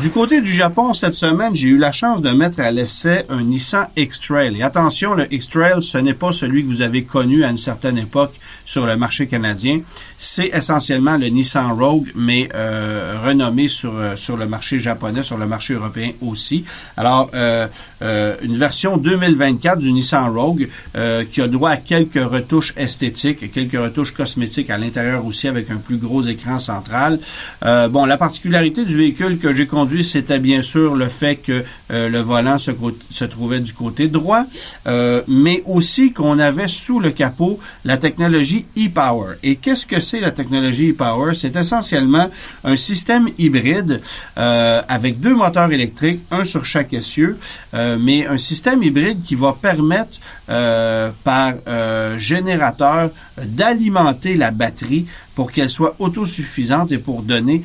Du côté du Japon, cette semaine, j'ai eu la chance de mettre à l'essai un Nissan X-Trail. Et attention, le X-Trail, ce n'est pas celui que vous avez connu à une certaine époque sur le marché canadien. C'est essentiellement le Nissan Rogue, mais euh, renommé sur, euh, sur le marché japonais, sur le marché européen aussi. Alors, euh, euh une version 2024 du Nissan Rogue qui a droit à quelques retouches esthétiques quelques retouches cosmétiques à l'intérieur aussi avec un plus gros écran central. bon, la particularité du véhicule que j'ai c'était bien sûr le fait que euh, le volant se, trouvait du côté droit, euh, mais aussi qu'on avait sous le capot la technologie e-Power. Et qu'est-ce que c'est la technologie e-Power? C'est essentiellement un système hybride euh, avec deux moteurs électriques, un sur chaque essieu, mais un système hybride qui va permettre par générateur d'alimenter la batterie pour qu'elle soit autosuffisante et pour donner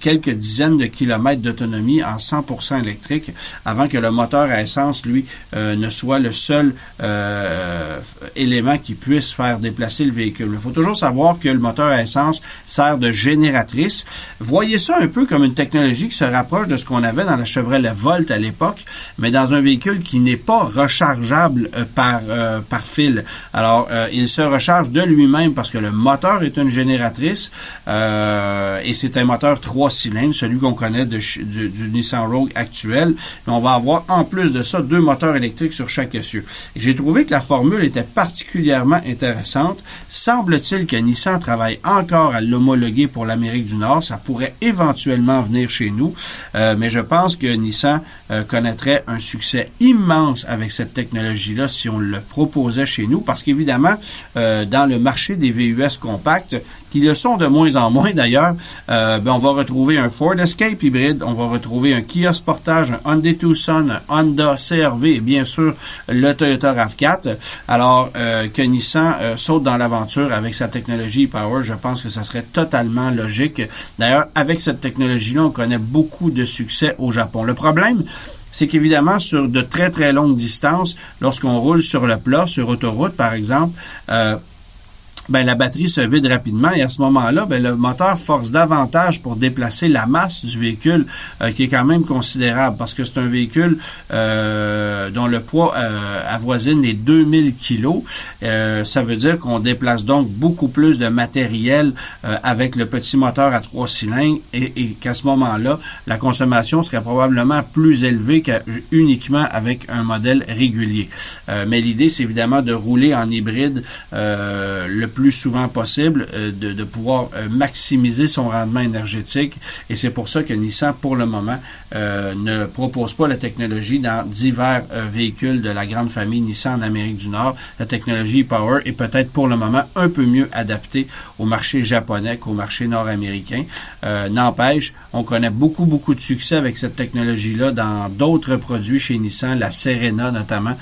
quelques dizaines de kilomètres d'autonomie en 100% électrique avant que le moteur à essence, lui, euh, ne soit le seul euh, élément qui puisse faire déplacer le véhicule. Il faut toujours savoir que le moteur à essence sert de génératrice. Voyez ça un peu comme une technologie qui se rapproche de ce qu'on avait dans la Chevrolet Volt à l'époque, mais dans un véhicule qui n'est pas rechargeable par, par fil. Alors, il se recharge de lui-même parce que le moteur est une génératrice euh, et c'est un moteur trois cylindres, celui qu'on connaît du, Nissan Rogue actuel. On va avoir en plus de ça deux moteurs électriques sur chaque essieu. J'ai trouvé que la formule était particulièrement intéressante. Semble-t-il que Nissan travaille encore à l'homologuer pour l'Amérique du Nord. Ça pourrait éventuellement venir chez nous, euh, mais je pense que Nissan euh, connaîtrait un succès immense avec cette technologie-là si on le proposait chez nous, parce qu'évidemment, dans le marché des VUS compacts, qui le sont de moins en moins d'ailleurs, euh, ben, on va retrouver un Ford Escape hybride, on va retrouver un Kia Sportage, un Hyundai Tucson, un Honda CRV et bien sûr le Toyota RAV4. Alors euh, que Nissan euh, saute dans l'aventure avec sa technologie Power, je pense que ça serait totalement logique. D'ailleurs, avec cette technologie-là, on connaît beaucoup de succès au Japon. Le problème, c'est qu'évidemment, sur de très, très longues distances, lorsqu'on roule sur le plat, sur autoroute, par exemple, euh, ben, la batterie se vide rapidement et à ce moment-là, ben, le moteur force davantage pour déplacer la masse du véhicule euh, qui est quand même considérable parce que c'est un véhicule euh, dont le poids euh, avoisine les 2000 kilos. ça veut dire qu'on déplace donc beaucoup plus de matériel avec le petit moteur à trois cylindres et, et qu'à ce moment-là, la consommation serait probablement plus élevée qu'uniquement avec un modèle régulier. mais l'idée, c'est évidemment de rouler en hybride le plus souvent possible euh, de, de, pouvoir euh, maximiser son rendement énergétique. Et c'est pour ça que Nissan, pour le moment, euh, ne propose pas la technologie dans divers véhicules de la grande famille Nissan en Amérique du Nord. La technologie Power est peut-être pour le moment un peu mieux adaptée au marché japonais qu'au marché nord-américain. N'empêche, on connaît beaucoup, beaucoup de succès avec cette technologie-là dans d'autres produits chez Nissan, la Serena notamment,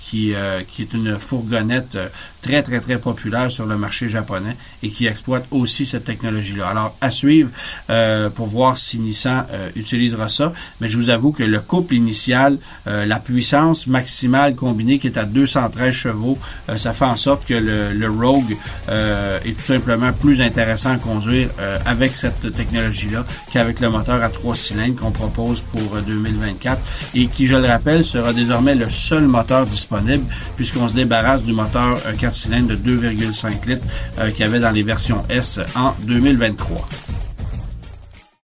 qui, qui est une fourgonnette très, très, très populaire sur le marché japonais et qui exploite aussi cette technologie-là. Alors, à suivre euh, pour voir si Nissan euh, utilisera ça. Mais je vous avoue que le couple initial, euh, la puissance maximale combinée qui est à 213 chevaux, ça fait en sorte que le, Rogue est tout simplement plus intéressant à conduire avec cette technologie-là qu'avec le moteur à trois cylindres qu'on propose pour 2024 et qui, je le rappelle, sera désormais le seul moteur disponible puisqu'on se débarrasse du moteur 4 cylindres de 2, 5 litres euh, qu'il y avait dans les versions S en 2023.